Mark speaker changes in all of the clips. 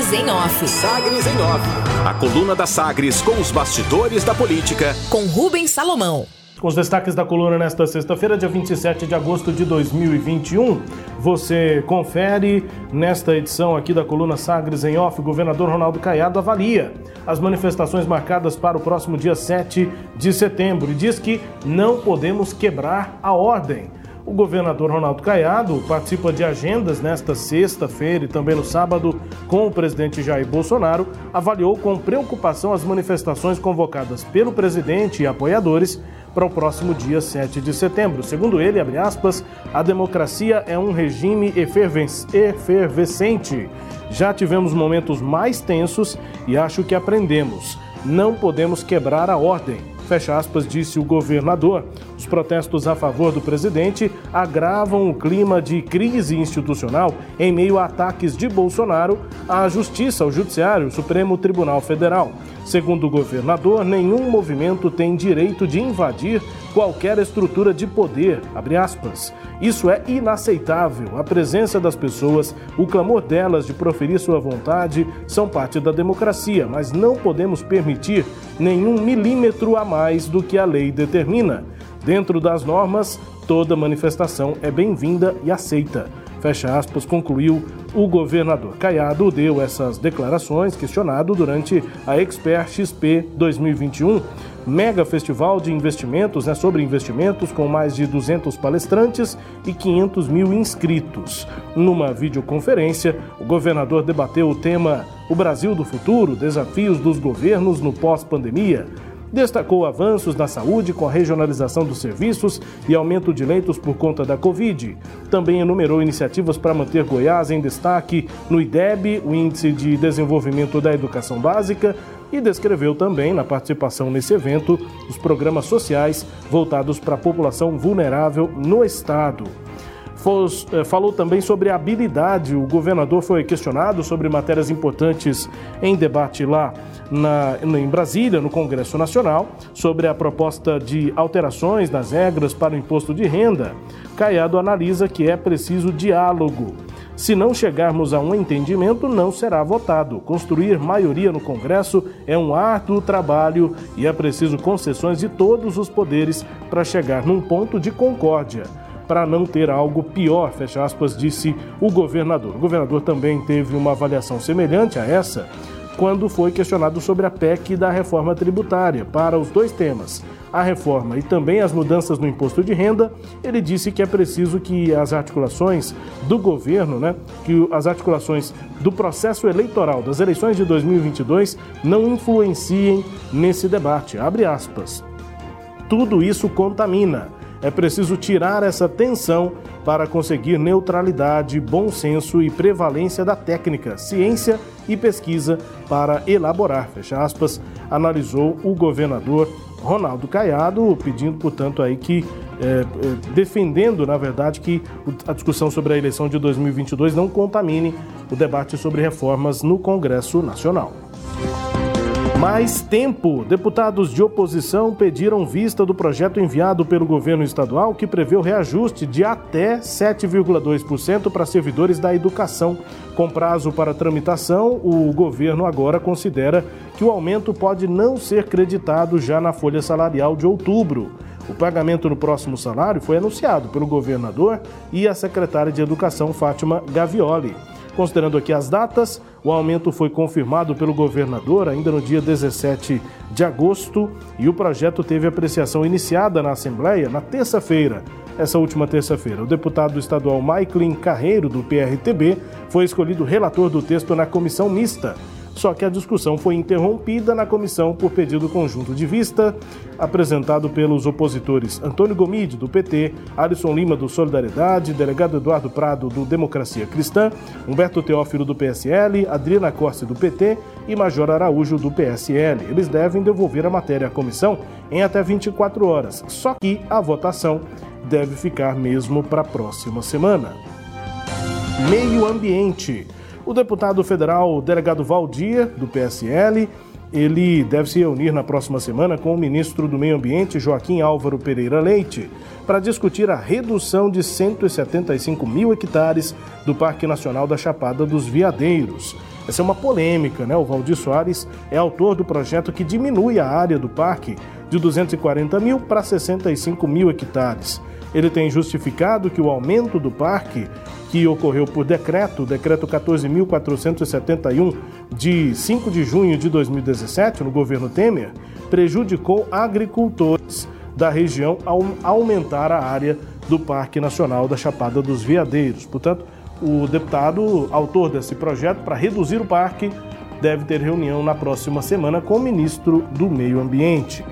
Speaker 1: Sagres em Off.
Speaker 2: Sagres em Off. A coluna da Sagres com os bastidores da política.
Speaker 1: Com Rubens Salomão.
Speaker 3: Com os destaques da coluna nesta sexta-feira, dia 27 de agosto de 2021. Você confere nesta edição aqui da coluna Sagres em Off. O governador Ronaldo Caiado avalia as manifestações marcadas para o próximo dia 7 de setembro e diz que não podemos quebrar a ordem. O governador Ronaldo Caiado participa de agendas nesta sexta-feira e também no sábado com o presidente Jair Bolsonaro. Avaliou com preocupação as manifestações convocadas pelo presidente e apoiadores para o próximo dia 7 de setembro. Segundo ele, aspas, a democracia é um regime efervescente. Já tivemos momentos mais tensos e acho que aprendemos. Não podemos quebrar a ordem fecha aspas, disse o governador. Os protestos a favor do presidente agravam o clima de crise institucional em meio a ataques de Bolsonaro à Justiça, ao Judiciário, Supremo Tribunal Federal. Segundo o governador, nenhum movimento tem direito de invadir qualquer estrutura de poder. Isso é inaceitável. A presença das pessoas, o clamor delas de proferir sua vontade são parte da democracia, mas não podemos permitir nenhum milímetro a mais do que a lei determina. Dentro das normas, toda manifestação é bem-vinda e aceita. Fecha aspas, concluiu o governador. Caiado deu essas declarações questionado durante a Expert XP 2021, mega festival de investimentos, né, sobre investimentos, com mais de 200 palestrantes e 500 mil inscritos. Numa videoconferência, o governador debateu o tema O Brasil do Futuro, desafios dos governos no pós-pandemia. Destacou avanços na saúde com a regionalização dos serviços e aumento de leitos por conta da Covid. Também enumerou iniciativas para manter Goiás em destaque no IDEB, o Índice de Desenvolvimento da Educação Básica, e descreveu também, na participação nesse evento, os programas sociais voltados para a população vulnerável no estado. Eh, falou também sobre habilidade. O governador foi questionado sobre matérias importantes em debate lá na, em Brasília, no Congresso Nacional, sobre a proposta de alterações nas regras para o imposto de renda. Caiado analisa que é preciso diálogo. Se não chegarmos a um entendimento, não será votado. Construir maioria no Congresso é um árduo trabalho e é preciso concessões de todos os poderes para chegar num ponto de concórdia para não ter algo pior, fecha aspas, disse o governador. O governador também teve uma avaliação semelhante a essa quando foi questionado sobre a PEC da reforma tributária para os dois temas, a reforma e também as mudanças no imposto de renda, ele disse que é preciso que as articulações do governo, né, que as articulações do processo eleitoral das eleições de 2022 não influenciem nesse debate. Abre aspas. Tudo isso contamina é preciso tirar essa tensão para conseguir neutralidade, bom senso e prevalência da técnica, ciência e pesquisa para elaborar, fecha aspas, analisou o governador Ronaldo Caiado, pedindo, portanto, aí que, é, é defendendo, na verdade, que a discussão sobre a eleição de 2022 não contamine o debate sobre reformas no Congresso Nacional. Mais tempo. Deputados de oposição pediram vista do projeto enviado pelo governo estadual que prevê o reajuste de até 7,2% para servidores da educação. Com prazo para tramitação, o governo agora considera que o aumento pode não ser creditado já na folha salarial de outubro. O pagamento no próximo salário foi anunciado pelo governador e a secretária de Educação, Fátima Gavioli. Considerando aqui as datas, o aumento foi confirmado pelo governador ainda no dia 17 de agosto e o projeto teve apreciação iniciada na Assembleia na terça-feira, essa última terça-feira. O deputado estadual Maiklin Carreiro, do PRTB, foi escolhido relator do texto na comissão mista só que a discussão foi interrompida na comissão por pedido conjunto de vista, apresentado pelos opositores Antônio Gomide, do PT, Alisson Lima, do Solidariedade, delegado Eduardo Prado, do Democracia Cristã, Humberto Teófilo, do PSL, Adriana Costa, do PT e Major Araújo, do PSL. Eles devem devolver a matéria à comissão em até 24 horas, só que a votação deve ficar mesmo para a próxima semana. Meio Ambiente. O deputado federal delegado Valdir, do PSL, ele deve se reunir na próxima semana com o ministro do Meio Ambiente, Joaquim Álvaro Pereira Leite, para discutir a redução de 175 mil hectares do Parque Nacional da Chapada dos Veadeiros. Essa é uma polêmica, né? O Valdir Soares é autor do projeto que diminui a área do parque de 240 mil para 65 mil hectares. Ele tem justificado que o aumento do parque, que ocorreu por decreto, decreto 14.471, de 5 de junho de 2017, no governo Temer, prejudicou agricultores da região ao aumentar a área do Parque Nacional da Chapada dos Veadeiros. Portanto, o deputado, autor desse projeto para reduzir o parque, deve ter reunião na próxima semana com o ministro do Meio Ambiente.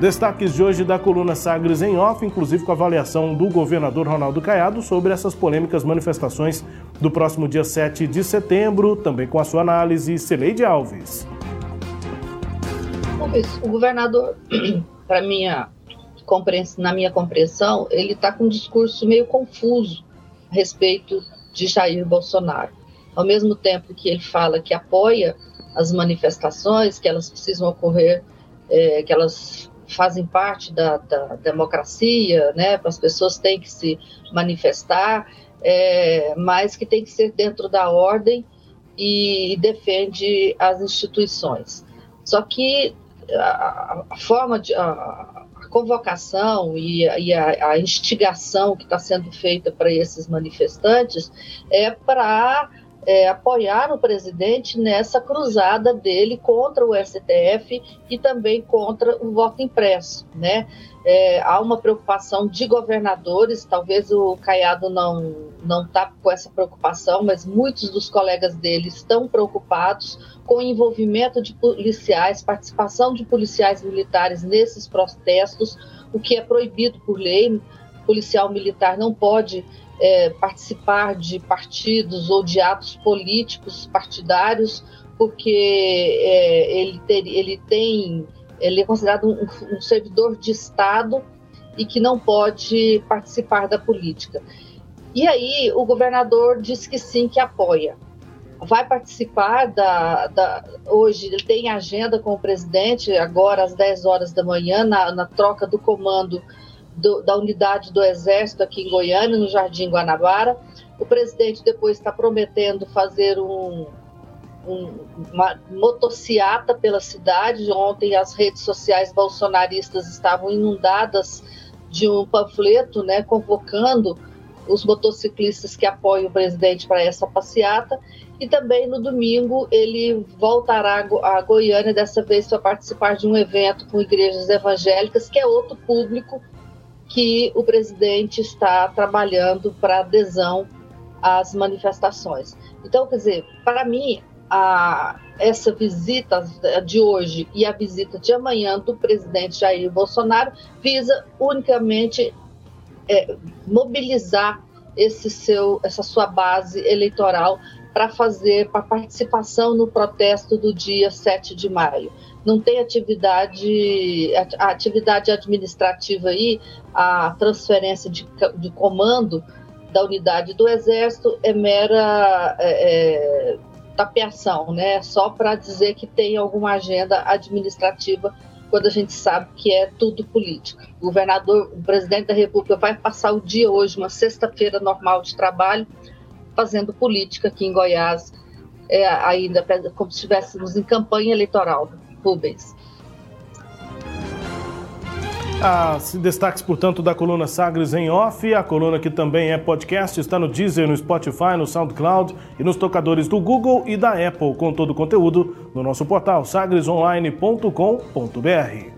Speaker 3: Destaques de hoje da coluna Sagres em Off, inclusive com a avaliação do governador Ronaldo Caiado sobre essas polêmicas manifestações do próximo dia 7 de setembro, também com a sua análise, Celeide Alves.
Speaker 1: O governador, para minha na minha compreensão, ele está com um discurso meio confuso a respeito de Jair Bolsonaro. Ao mesmo tempo que ele fala que apoia as manifestações, que elas precisam ocorrer, é, que elas fazem parte da, da democracia, né? As pessoas têm que se manifestar, é, mas que tem que ser dentro da ordem e, e defende as instituições. Só que a, a forma de a, a convocação e, e a, a instigação que está sendo feita para esses manifestantes é para é, apoiar o presidente nessa cruzada dele contra o STF e também contra o voto impresso, né? É, há uma preocupação de governadores, talvez o Caiado não não está com essa preocupação, mas muitos dos colegas dele estão preocupados com o envolvimento de policiais, participação de policiais militares nesses protestos, o que é proibido por lei. Policial militar não pode é, participar de partidos ou de atos políticos partidários, porque é, ele, ter, ele tem ele é considerado um, um, servidor de Estado e que não pode participar da política. E aí o governador disse que sim, que apoia. Vai participar da, da hoje ele tem agenda com o presidente agora às 10 horas da manhã na, na troca do comando do, da unidade do Exército aqui em Goiânia, no Jardim Guanabara. O presidente depois está prometendo fazer um, um, uma motociata pela cidade. Ontem as redes sociais bolsonaristas estavam inundadas de um panfleto né, convocando os motociclistas que apoiam o presidente para essa passeata. E também no domingo ele voltará a Goiânia, dessa vez para participar de um evento com igrejas evangélicas, que é outro público que o presidente está trabalhando para adesão às manifestações. Então, quer dizer, para mim, a, essa visita de hoje e a visita de amanhã do presidente Jair Bolsonaro visa unicamente é, mobilizar esse seu, essa sua base eleitoral para fazer para participação no protesto do dia 7 de maio. Não tem atividade, a atividade administrativa aí, a transferência de, de comando da unidade do Exército é mera é, é, tapeação, né? Só para dizer que tem alguma agenda administrativa quando a gente sabe que é tudo política. O governador, o presidente da República vai passar o dia hoje, uma sexta-feira normal de trabalho, fazendo política aqui em Goiás, é, ainda como se estivéssemos em campanha eleitoral, Rubens.
Speaker 3: As destaques, portanto, da coluna Sagres em Off, a coluna que também é podcast, está no Deezer, no Spotify, no SoundCloud e nos tocadores do Google e da Apple, com todo o conteúdo no nosso portal sagresonline.com.br.